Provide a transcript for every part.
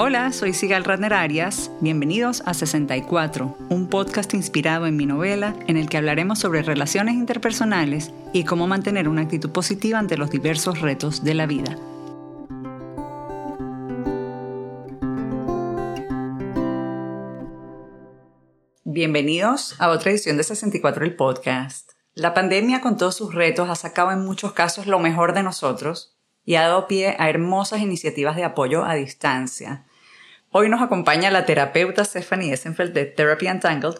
Hola, soy Sigal Radner Arias. Bienvenidos a 64, un podcast inspirado en mi novela en el que hablaremos sobre relaciones interpersonales y cómo mantener una actitud positiva ante los diversos retos de la vida. Bienvenidos a otra edición de 64 el podcast. La pandemia con todos sus retos ha sacado en muchos casos lo mejor de nosotros y ha dado pie a hermosas iniciativas de apoyo a distancia. Hoy nos acompaña la terapeuta Stephanie Essenfeld de Therapy Untangled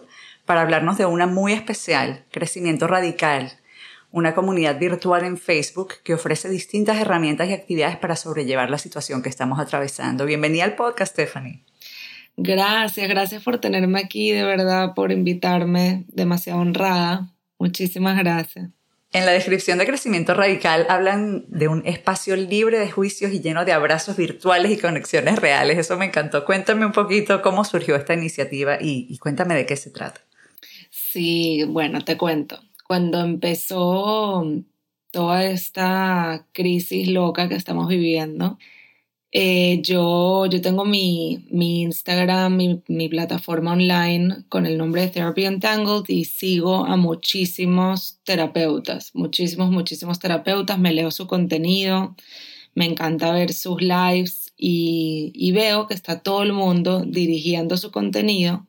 para hablarnos de una muy especial, Crecimiento Radical, una comunidad virtual en Facebook que ofrece distintas herramientas y actividades para sobrellevar la situación que estamos atravesando. Bienvenida al podcast, Stephanie. Gracias, gracias por tenerme aquí, de verdad, por invitarme, demasiado honrada. Muchísimas gracias. En la descripción de Crecimiento Radical hablan de un espacio libre de juicios y lleno de abrazos virtuales y conexiones reales. Eso me encantó. Cuéntame un poquito cómo surgió esta iniciativa y, cuéntame de qué se trata. Sí, bueno, te cuento. Cuando empezó toda esta crisis loca que estamos viviendo, eh, yo, yo tengo mi, mi Instagram, mi, mi, plataforma online con el nombre de Therapy Untangled y sigo a muchísimos terapeutas, muchísimos, muchísimos terapeutas, me leo su contenido, me encanta ver sus lives y, veo que está todo el mundo dirigiendo su contenido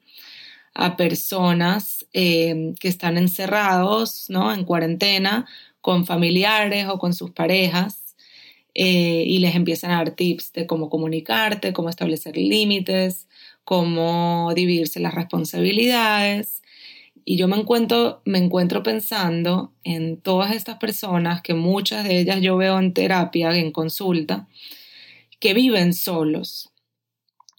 a personas eh, que están encerrados, ¿no? En cuarentena con familiares o con sus parejas eh, y les empiezan a dar tips de cómo comunicarte, cómo establecer límites, cómo dividirse las responsabilidades. Y yo me encuentro, me encuentro pensando en todas estas personas, que muchas de ellas yo veo en terapia, en consulta, que viven solos,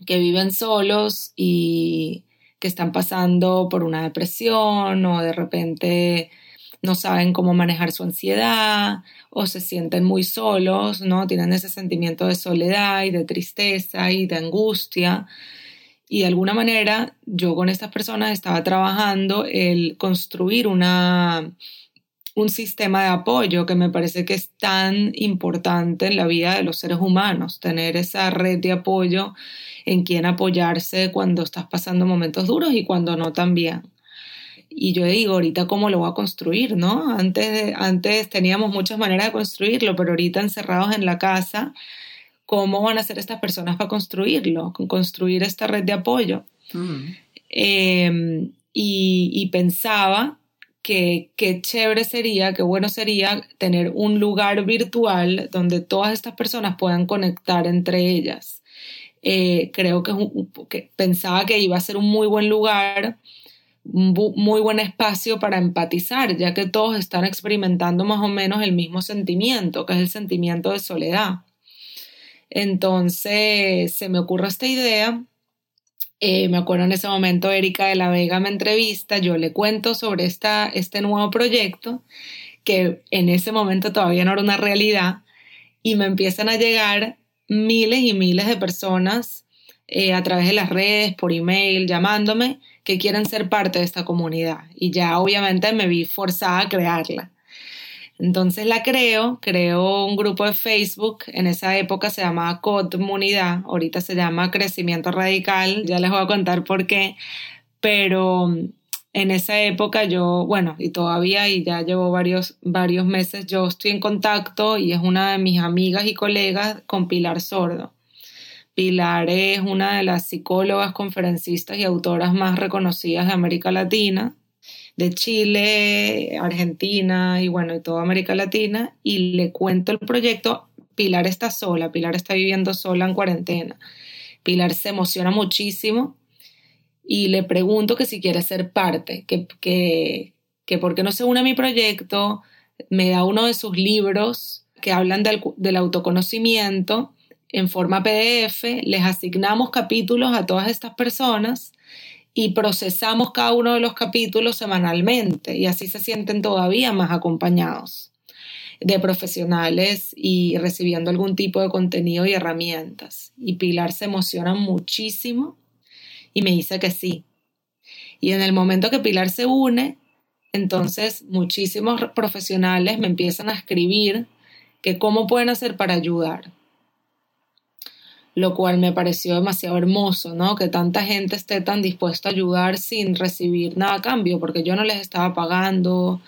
que viven solos y que están pasando por una depresión o de repente no saben cómo manejar su ansiedad o se sienten muy solos, ¿no? Tienen ese sentimiento de soledad y de tristeza y de angustia. Y de alguna manera yo con estas personas estaba trabajando el construir una, un sistema de apoyo que me parece que es tan importante en la vida de los seres humanos, tener esa red de apoyo en quien apoyarse cuando estás pasando momentos duros y cuando no también. Y yo digo, ahorita cómo lo voy a construir, ¿no? Antes, antes teníamos muchas maneras de construirlo, pero ahorita encerrados en la casa, ¿cómo van a ser estas personas para construirlo? Construir esta red de apoyo. Mm. Em, y, y, pensaba que qué chévere sería, qué bueno sería tener un lugar virtual donde todas estas personas puedan conectar entre ellas. Eh, creo que, que, pensaba que iba a ser un muy buen lugar muy buen espacio para empatizar, ya que todos están experimentando más o menos el mismo sentimiento, que es el sentimiento de soledad. Entonces se me ocurre esta idea. Eh, me acuerdo en ese momento Erika de la Vega me entrevista, yo le cuento sobre esta, este nuevo proyecto, que en ese momento todavía no era una realidad, y me empiezan a llegar miles y miles de personas eh, a través de las redes, por email, llamándome, que quieren ser parte de esta comunidad y ya obviamente me vi forzada a crearla. Entonces la creo, creo un grupo de Facebook, en esa época se llamaba Comunidad, ahorita se llama Crecimiento Radical, ya les voy a contar por qué, pero en esa época yo, bueno, y todavía, y ya llevo varios, varios meses, yo estoy en contacto y es una de mis amigas y colegas con Pilar Sordo. Pilar es una de las psicólogas, conferencistas y autoras más reconocidas de América Latina, de Chile, Argentina y bueno, de toda América Latina. Y le cuento el proyecto. Pilar está sola, Pilar está viviendo sola en cuarentena. Pilar se emociona muchísimo y le pregunto que si quiere ser parte, que, que, que por qué no se une a mi proyecto, me da uno de sus libros que hablan del autoconocimiento en forma PDF, les asignamos capítulos a todas estas personas y procesamos cada uno de los capítulos semanalmente y así se sienten todavía más acompañados de profesionales y recibiendo algún tipo de contenido y herramientas. Y Pilar se emociona muchísimo y me dice que sí. Y en el momento que Pilar se une, entonces muchísimos profesionales me empiezan a escribir que cómo pueden hacer para ayudar lo cual me pareció demasiado hermoso, ¿no? Que tanta gente esté tan dispuesta a ayudar sin recibir nada a cambio, porque yo no les estaba pagando,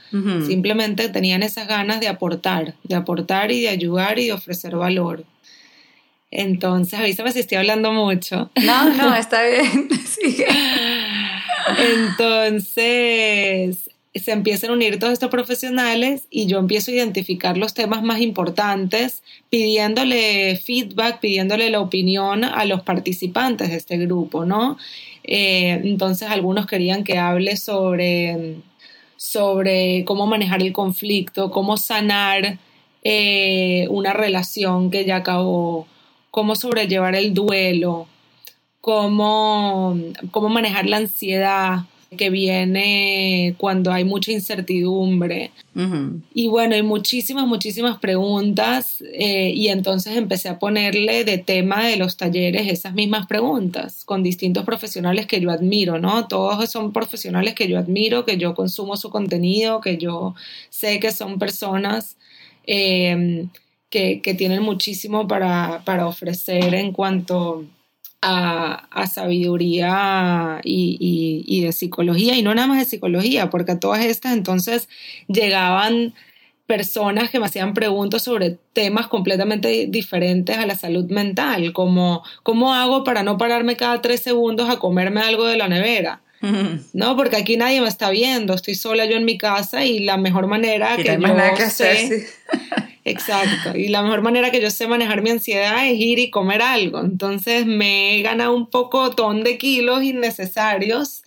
simplemente tenían esas ganas de aportar, de aportar y de ayudar y de ofrecer valor. Entonces, avísame si estoy hablando mucho. No, no, está bien. Entonces, se empiezan a unir todos estos profesionales y yo empiezo a identificar los temas más importantes, pidiéndole feedback, pidiéndole la opinión a los participantes de este grupo, ¿no? Eh, entonces algunos querían que hable sobre, sobre cómo manejar el conflicto, cómo sanar eh, una relación que ya acabó, cómo sobrellevar el duelo, cómo, cómo manejar la ansiedad, que viene cuando hay mucha incertidumbre. Y bueno, hay muchísimas, muchísimas preguntas eh, y entonces empecé a ponerle de tema de los talleres esas mismas preguntas con distintos profesionales que yo admiro, ¿no? Todos son profesionales que yo admiro, que yo consumo su contenido, que yo sé que son personas eh, que, que, tienen muchísimo para, para ofrecer en cuanto a, sabiduría y, de psicología, y no nada más de psicología, porque a todas estas entonces llegaban personas que me hacían preguntas sobre temas completamente diferentes a la salud mental, como ¿cómo hago para no pararme cada tres segundos a comerme algo de la nevera? No, porque aquí nadie me está viendo, estoy sola yo en mi casa y la mejor manera que yo sé, Exacto. Y la mejor manera que yo sé manejar mi ansiedad es ir y comer algo. Entonces me he ganado un poco ton de kilos innecesarios.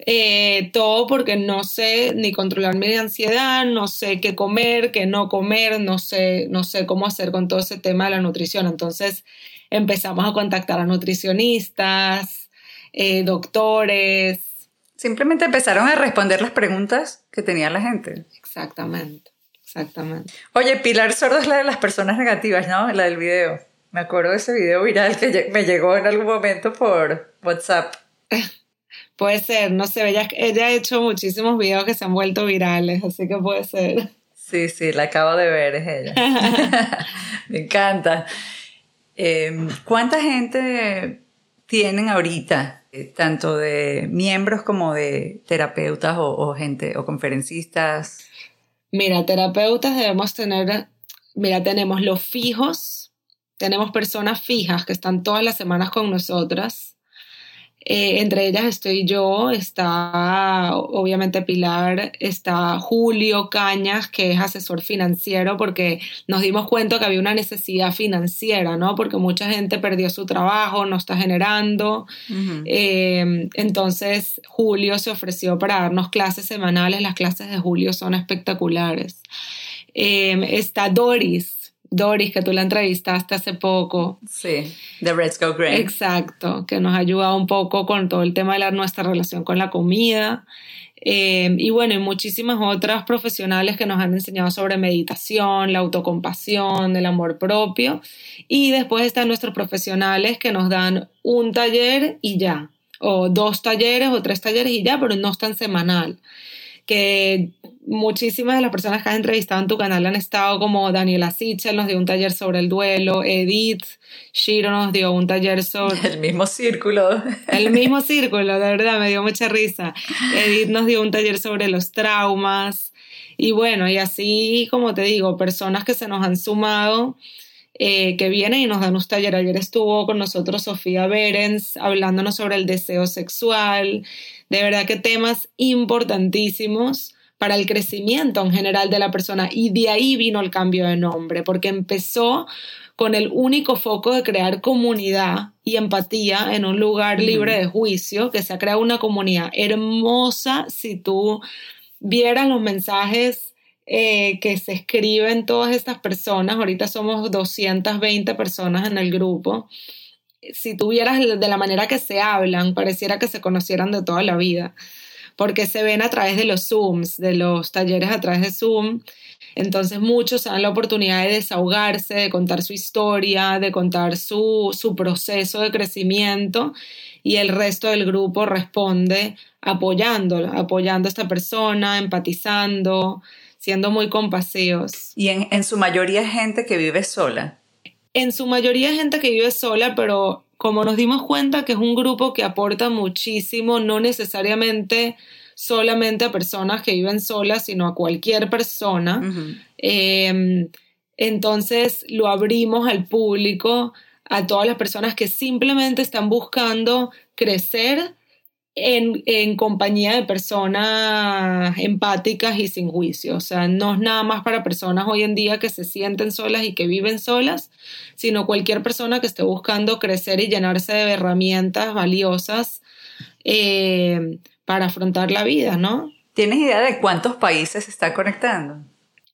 Eh, todo porque no sé ni controlar mi ansiedad, no sé qué comer, qué no comer, no sé, no sé cómo hacer con todo ese tema de la nutrición. Entonces empezamos a contactar a nutricionistas, eh, doctores. Simplemente empezaron a responder las preguntas que tenía la gente. Exactamente. Exactamente. Oye, Pilar Sordo es la de las personas negativas, ¿no? La del video. Me acuerdo de ese video viral que me llegó en algún momento por WhatsApp. puede ser, no sé, ella, ella ha hecho muchísimos videos que se han vuelto virales, así que puede ser. Sí, sí, la acabo de ver, es ella. me encanta. Em, ¿Cuánta gente tienen ahorita, eh, tanto de miembros como de terapeutas o gente o conferencistas? Mira, terapeutas debemos tener, mira, tenemos los fijos, tenemos personas fijas que están todas las semanas con nosotras. Eh, entre ellas estoy yo, está obviamente Pilar, está Julio Cañas, que es asesor financiero, porque nos dimos cuenta que había una necesidad financiera, ¿no? Porque mucha gente perdió su trabajo, no está generando. Eh, entonces, Julio se ofreció para darnos clases semanales. Las clases de Julio son espectaculares. Eh, está Doris, Doris, que tú la entrevistaste hace poco. Sí, de Let's Go Green. Exacto, que nos ha ayudado un poco con todo el tema de la, nuestra relación con la comida. Eh, y bueno, y muchísimas otras profesionales que nos han enseñado sobre meditación, la autocompasión, el amor propio. Y después están nuestros profesionales que nos dan un taller y ya, o dos talleres o tres talleres y ya, pero no están semanal que muchísimas de las personas que has entrevistado en tu canal han estado como Daniela Sichel nos dio un taller sobre el duelo, Edith Shiro nos dio un taller sobre... El mismo círculo. El mismo círculo, de verdad, me dio mucha risa. Edith nos dio un taller sobre los traumas y bueno, y así como te digo, personas que se nos han sumado. Eh, que vienen y nos dan un taller. Ayer estuvo con nosotros Sofía Berens hablándonos sobre el deseo sexual, de verdad que temas importantísimos para el crecimiento en general de la persona. Y de ahí vino el cambio de nombre, porque empezó con el único foco de crear comunidad y empatía en un lugar libre de juicio, que se ha creado una comunidad hermosa. Si tú vieras los mensajes eh, que se escriben todas estas personas, ahorita somos 220 personas en el grupo, si tuvieras de la manera que se hablan, pareciera que se conocieran de toda la vida, porque se ven a través de los Zooms, de los talleres a través de Zoom. Entonces muchos dan la oportunidad de desahogarse, de contar su historia, de contar su, su proceso de crecimiento y el resto del grupo responde apoyando, apoyando a esta persona, empatizando, siendo muy compasivos. Y en su mayoría gente que vive sola. En su mayoría gente que vive sola, pero como nos dimos cuenta que es un grupo que aporta muchísimo, no necesariamente solamente a personas que viven solas, sino a cualquier persona. Em, entonces lo abrimos al público, a todas las personas que simplemente están buscando crecer en, compañía de personas empáticas y sin juicio. O sea, no es nada más para personas hoy en día que se sienten solas y que viven solas, sino cualquier persona que esté buscando crecer y llenarse de herramientas valiosas eh, para afrontar la vida, ¿no? ¿Tienes idea de cuántos países se está conectando?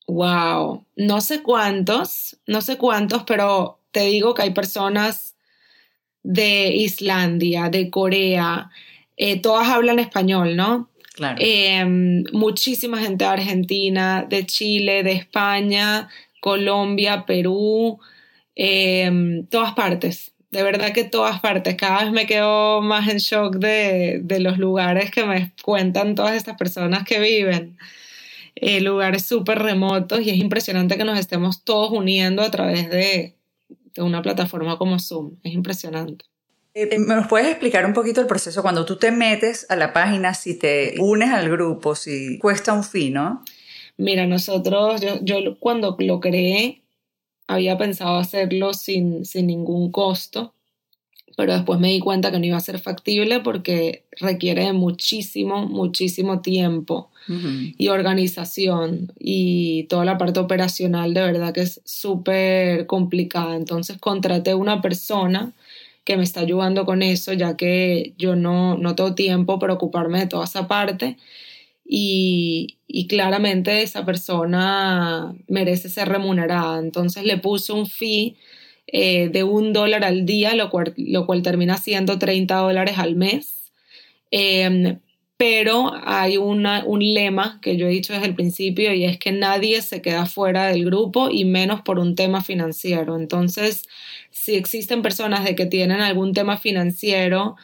Wow, no sé cuántos, no sé cuántos, pero te digo que hay personas de Islandia, de Corea, eh, todas hablan español, ¿no? Claro. Em, muchísima gente de Argentina, de Chile, de España, Colombia, Perú, em, todas partes. De verdad que todas partes. Cada vez me quedo más en shock de, los lugares que me cuentan todas estas personas que viven. Eh, lugares súper remotos y es impresionante que nos estemos todos uniendo a través de, de una plataforma como Zoom. Es impresionante. Eh, ¿Me puedes explicar un poquito el proceso cuando tú te metes a la página, si te unes al grupo, si cuesta un fin, ¿no? Mira, nosotros, yo, yo cuando lo creé, había pensado hacerlo sin, sin ningún costo, pero después me di cuenta que no iba a ser factible porque requiere muchísimo, muchísimo tiempo y organización y toda la parte operacional de verdad que es súper complicada. Entonces contraté una persona que me está ayudando con eso, ya que yo no, no tengo tiempo para ocuparme de toda esa parte. Y, y, claramente esa persona merece ser remunerada. Entonces le puse un fee eh, de un dólar al día, lo cual, lo cual termina siendo 30 dólares al mes. Em, pero hay una, un lema que yo he dicho desde el principio y es que nadie se queda fuera del grupo y menos por un tema financiero. Entonces, si existen personas de que tienen algún tema financiero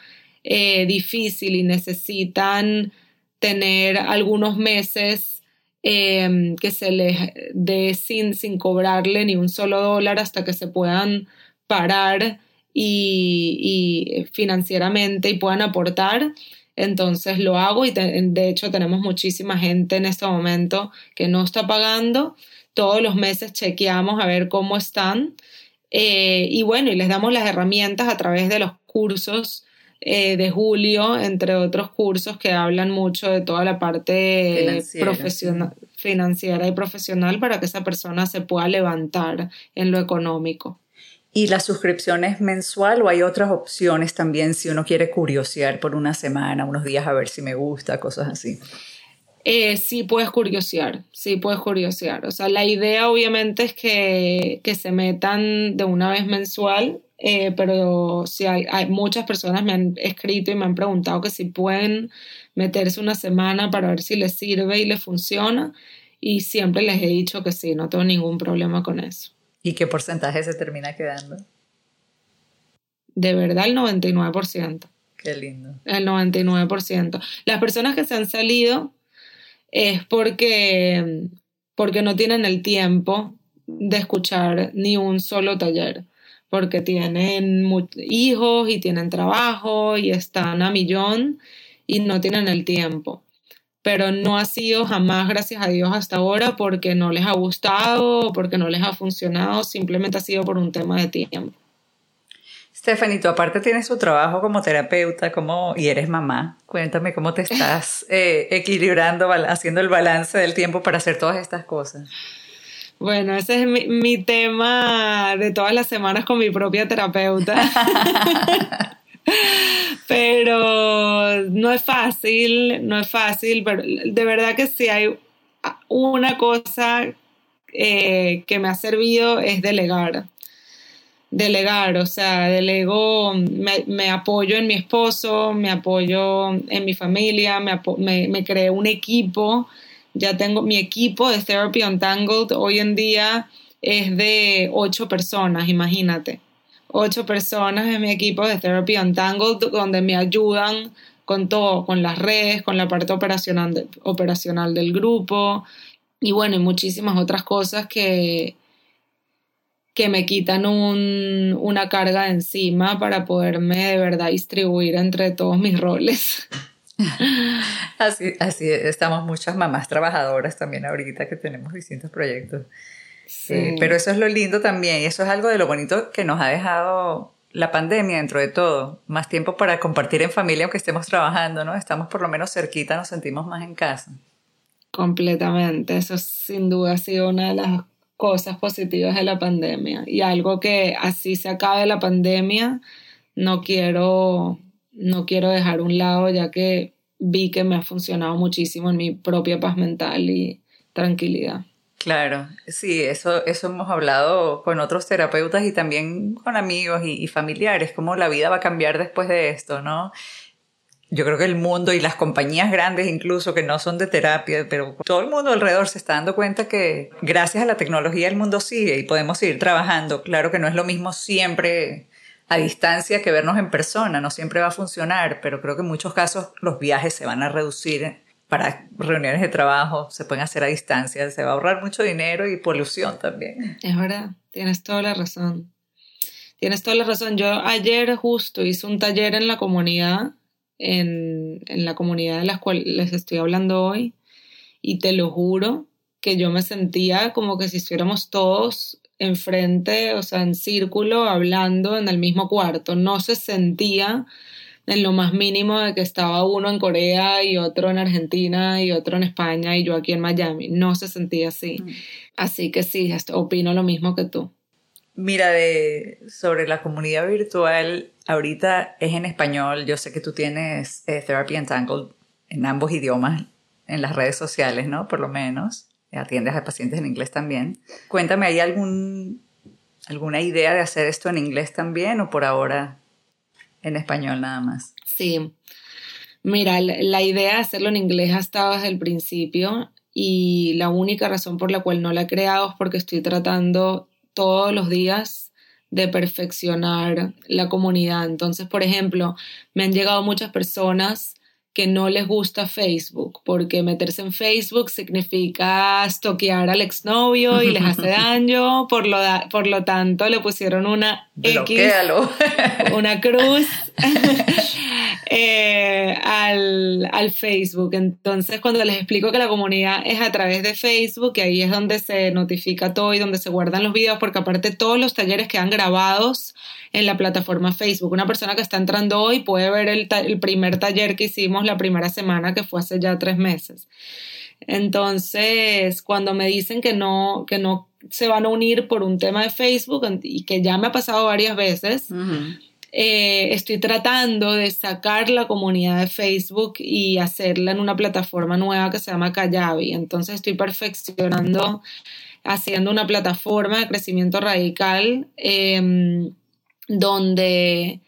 eh, difícil y necesitan tener algunos meses em, que se les dé sin, sin cobrarle ni un solo dólar hasta que se puedan parar y, y financieramente y puedan aportar, entonces lo hago y de hecho tenemos muchísima gente en este momento que no está pagando. Todos los meses chequeamos a ver cómo están eh, y bueno, y les damos las herramientas a través de los cursos eh, de julio, entre otros cursos que hablan mucho de toda la parte profesional, financiera y profesional para que esa persona se pueda levantar en lo económico. ¿Y la suscripción es mensual o hay otras opciones también si uno quiere curiosear por una semana, unos días a ver si me gusta, cosas así? Eh, sí puedes curiosear, sí puedes curiosear. O sea, la idea obviamente es que, que se metan de una vez mensual, eh, pero sí hay, hay, muchas personas me han escrito y me han preguntado que si pueden meterse una semana para ver si les sirve y les funciona. Y siempre les he dicho que sí, no tengo ningún problema con eso. ¿Y qué porcentaje se termina quedando? De verdad, el 99%. Qué lindo. El 99%. Las personas que se han salido es porque, porque no tienen el tiempo de escuchar ni un solo taller, porque tienen hijos y tienen trabajo y están a millón y no tienen el tiempo pero no ha sido jamás, gracias a Dios, hasta ahora porque no les ha gustado o porque no les ha funcionado, simplemente ha sido por un tema de tiempo. Stephanie, tú aparte tienes tu trabajo como terapeuta como, y eres mamá. Cuéntame cómo te estás eh, equilibrando, haciendo el balance del tiempo para hacer todas estas cosas. Bueno, ese es mi, mi tema de todas las semanas con mi propia terapeuta. pero no es fácil, no es fácil, pero de verdad que sí hay una cosa eh, que me ha servido es delegar. Delegar, o sea, delego, me, apoyo en mi esposo, me apoyo en mi familia, me, me, me creé un equipo, ya tengo mi equipo de Therapy Untangled, hoy en día es de ocho personas, imagínate ocho personas en mi equipo de Therapy Untangled donde me ayudan con todo, con las redes, con la parte operacional, operacional del grupo y bueno, y muchísimas otras cosas que, que me quitan un, una carga de encima para poderme de verdad distribuir entre todos mis roles. Así, así estamos muchas mamás trabajadoras también ahorita que tenemos distintos proyectos. Sí. Eh, pero eso es lo lindo también y eso es algo de lo bonito que nos ha dejado la pandemia dentro de todo. Más tiempo para compartir en familia aunque estemos trabajando, ¿no? Estamos por lo menos cerquita, nos sentimos más en casa. Completamente, eso sin duda ha sido una de las cosas positivas de la pandemia y algo que así se acabe la pandemia, no quiero, no quiero dejar un lado ya que vi que me ha funcionado muchísimo en mi propia paz mental y tranquilidad. Claro, sí, eso, eso hemos hablado con otros terapeutas y también con amigos y, y familiares, cómo la vida va a cambiar después de esto, ¿no? yo creo que el mundo y las compañías grandes incluso que no son de terapia, pero todo el mundo alrededor se está dando cuenta que gracias a la tecnología el mundo sigue y podemos seguir trabajando. Claro que no es lo mismo siempre a distancia que vernos en persona, no siempre va a funcionar, pero creo que en muchos casos los viajes se van a reducir para reuniones de trabajo, se pueden hacer a distancia, se va a ahorrar mucho dinero y polución también. Es verdad, tienes toda la razón. Tienes toda la razón. Yo ayer justo hice un taller en la comunidad en, la comunidad de la cual les estoy hablando hoy y te lo juro que yo me sentía como que si estuviéramos todos enfrente, o sea, en círculo, hablando en el mismo cuarto. No se sentía en lo más mínimo de que estaba uno en Corea y otro en Argentina y otro en España y yo aquí en Miami. No se sentía así. Mm. Así que sí, opino lo mismo que tú. Mira, de, sobre la comunidad virtual, ahorita es en español. Yo sé que tú tienes eh, Therapy Entangled en ambos idiomas, en las redes sociales, ¿no? Por lo menos. Atiendes a pacientes en inglés también. Cuéntame, ¿hay algún, alguna idea de hacer esto en inglés también o por ahora en español nada más? Sí. Mira, la idea de hacerlo en inglés ha estado desde el principio y la única razón por la cual no la he creado es porque estoy tratando todos los días de perfeccionar la comunidad. Entonces, por ejemplo, me han llegado muchas personas que no les gusta Facebook, porque meterse en Facebook significa estoquear al exnovio y les hace daño, por lo, por lo tanto le pusieron una X, una cruz eh, al, al, Facebook. Entonces, cuando les explico que la comunidad es a través de Facebook, que ahí es donde se notifica todo y donde se guardan los videos, porque aparte todos los talleres quedan grabados en la plataforma Facebook. Una persona que está entrando hoy puede ver el, el primer taller que hicimos la primera semana, que fue hace ya tres meses. Entonces, cuando me dicen que no, que no se van a unir por un tema de Facebook y que ya me ha pasado varias veces, eh, estoy tratando de sacar la comunidad de Facebook y hacerla en una plataforma nueva que se llama Kayabi. Entonces estoy perfeccionando, haciendo una plataforma de crecimiento radical em, donde,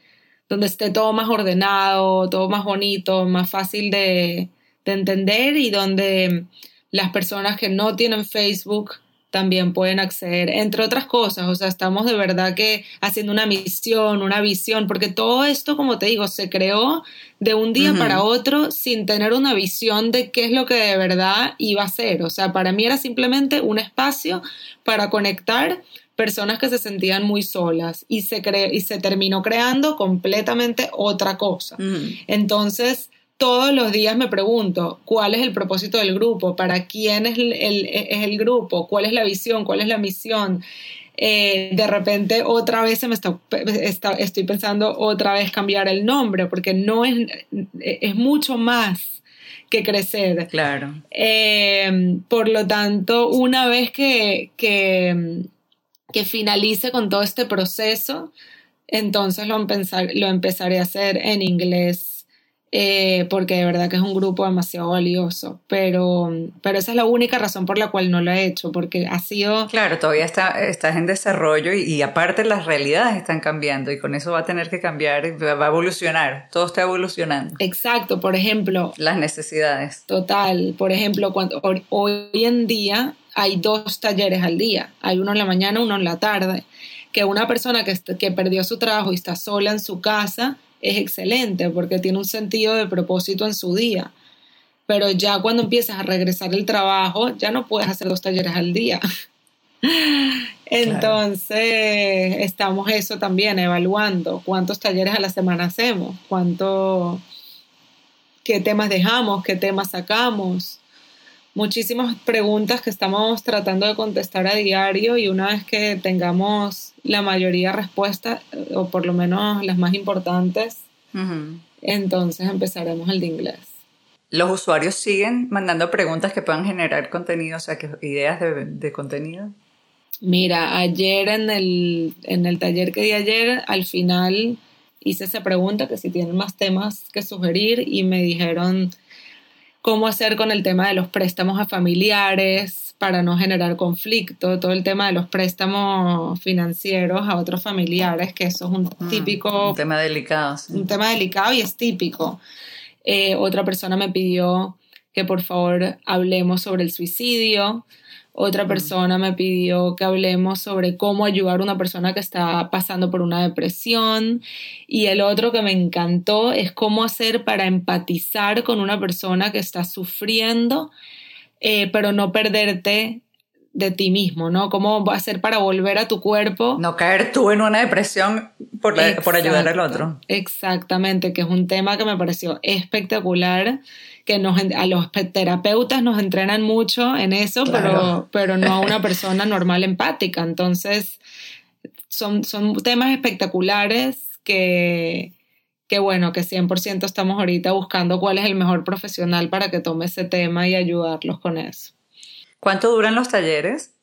donde esté todo más ordenado, todo más bonito, más fácil de, de entender y donde las personas que no tienen Facebook también pueden acceder, entre otras cosas, o sea, estamos de verdad que haciendo una misión, una visión, porque todo esto, como te digo, se creó de un día para otro sin tener una visión de qué es lo que de verdad iba a ser, o sea, para mí era simplemente un espacio para conectar personas que se sentían muy solas y se, y se terminó creando completamente otra cosa. Entonces, todos los días me pregunto cuál es el propósito del grupo, para quién es el, es el grupo, cuál es la visión, cuál es la misión. Eh, de repente otra vez se me está, estoy pensando otra vez cambiar el nombre, porque no es, es mucho más que crecer. Claro. Eh, por lo tanto, una vez que, que, que, finalice con todo este proceso, entonces lo, empezar, lo empezaré a hacer en inglés eh, porque de verdad que es un grupo demasiado valioso, pero, pero esa es la única razón por la cual no lo he hecho, porque ha sido... Claro, todavía está, estás en desarrollo y, aparte las realidades están cambiando y con eso va a tener que cambiar, va a evolucionar, todo está evolucionando. Exacto, por ejemplo... Las necesidades. Total, por ejemplo, cuando hoy en día hay dos talleres al día, hay uno en la mañana, uno en la tarde, que una persona que, que perdió su trabajo y está sola en su casa, es excelente porque tiene un sentido de propósito en su día. Pero ya cuando empiezas a regresar el trabajo, ya no puedes hacer dos talleres al día. Entonces, estamos eso también, evaluando cuántos talleres a la semana hacemos, cuánto, qué temas dejamos, qué temas sacamos. Muchísimas preguntas que estamos tratando de contestar a diario y una vez que tengamos la mayoría de respuestas, o por lo menos las más importantes, entonces empezaremos el de inglés. ¿Los usuarios siguen mandando preguntas que puedan generar contenido, o sea, que, ideas de, de contenido? Mira, ayer en el, en el taller que di ayer, al final hice esa pregunta, que si tienen más temas que sugerir, y me dijeron cómo hacer con el tema de los préstamos a familiares para no generar conflicto, todo el tema de los préstamos financieros a otros familiares, que eso es un mm, típico... un tema delicado. Un tema delicado y es típico. Eh, otra persona me pidió que por favor hablemos sobre el suicidio. Otra persona me pidió que hablemos sobre cómo ayudar a una persona que está pasando por una depresión. Y el otro que me encantó es cómo hacer para empatizar con una persona que está sufriendo, eh, pero no perderte de ti mismo, ¿no? ¿Cómo hacer para volver a tu cuerpo? No caer tú en una depresión por, por ayudar al otro. Exactamente, que es un tema que me pareció espectacular que nos, a los terapeutas nos entrenan mucho en eso, pero, pero no a una persona normal empática. Entonces, son, son temas espectaculares que, que bueno, que 100% estamos ahorita buscando cuál es el mejor profesional para que tome ese tema y ayudarlos con eso. ¿Cuánto duran los talleres?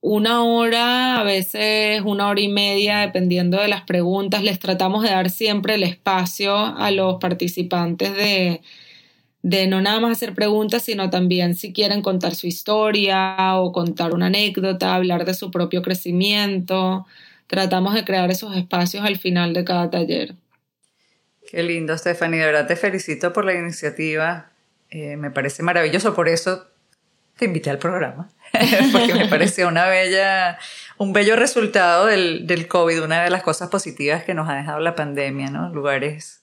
Una hora, a veces una hora y media, dependiendo de las preguntas. Les tratamos de dar siempre el espacio a los participantes de, de no nada más hacer preguntas, sino también si quieren contar su historia o contar una anécdota, hablar de su propio crecimiento. Tratamos de crear esos espacios al final de cada taller. Qué lindo, Stephanie. De verdad te felicito por la iniciativa. Eh, me parece maravilloso, por eso te invité al programa, porque me pareció una bella, un bello resultado del, del COVID, una de las cosas positivas que nos ha dejado la pandemia, ¿no? Lugares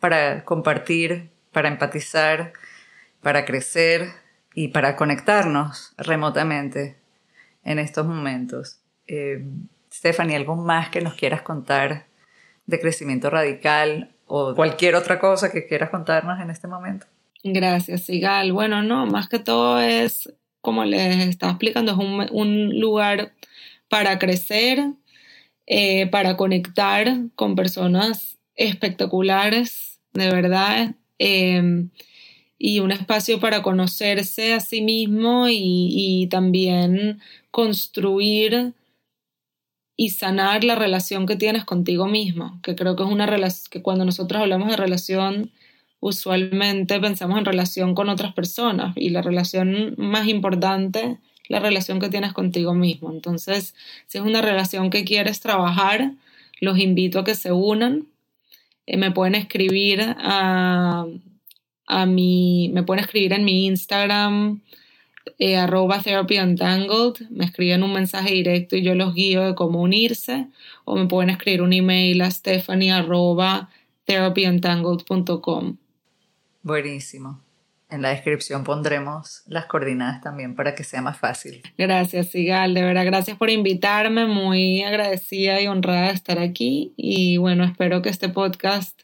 para compartir para empatizar, para crecer y para conectarnos remotamente en estos momentos. Eh, Stephanie, ¿algo más que nos quieras contar de crecimiento radical o cualquier otra cosa que quieras contarnos en este momento? Gracias, Sigal. Bueno, no, más que todo es, como les estaba explicando, es un, lugar para crecer, eh, para conectar con personas espectaculares, de verdad. Em, y un espacio para conocerse a sí mismo y, también construir y sanar la relación que tienes contigo mismo, que creo que es una relación que cuando nosotros hablamos de relación, usualmente pensamos en relación con otras personas y la relación más importante, la relación que tienes contigo mismo. Entonces, si es una relación que quieres trabajar, los invito a que se unan eh, me pueden escribir a, a mi, me pueden escribir en mi Instagram, eh, arroba therapy untangled, me escriben un mensaje directo y yo los guío de cómo unirse, o me pueden escribir un email a stephanie arroba therapyuntangled.com. Buenísimo. En la descripción pondremos las coordenadas también para que sea más fácil. Gracias, Sigal. De verdad, gracias por invitarme. Muy agradecida y honrada de estar aquí. Y bueno, espero que este podcast,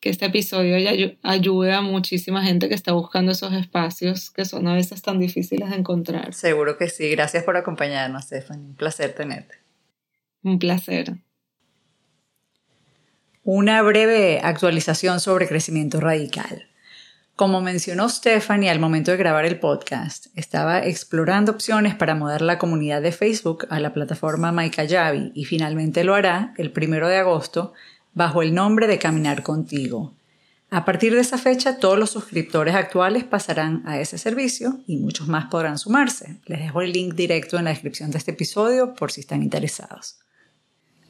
que este episodio ayude a muchísima gente que está buscando esos espacios que son a veces tan difíciles de encontrar. Seguro que sí. Gracias por acompañarnos, Stephanie. Un placer tenerte. Un placer. Una breve actualización sobre crecimiento radical. Como mencionó Stephanie al momento de grabar el podcast, estaba explorando opciones para mudar la comunidad de Facebook a la plataforma Maikayabi y finalmente lo hará el primero de agosto bajo el nombre de Caminar Contigo. A partir de esa fecha, todos los suscriptores actuales pasarán a ese servicio y muchos más podrán sumarse. Les dejo el link directo en la descripción de este episodio por si están interesados.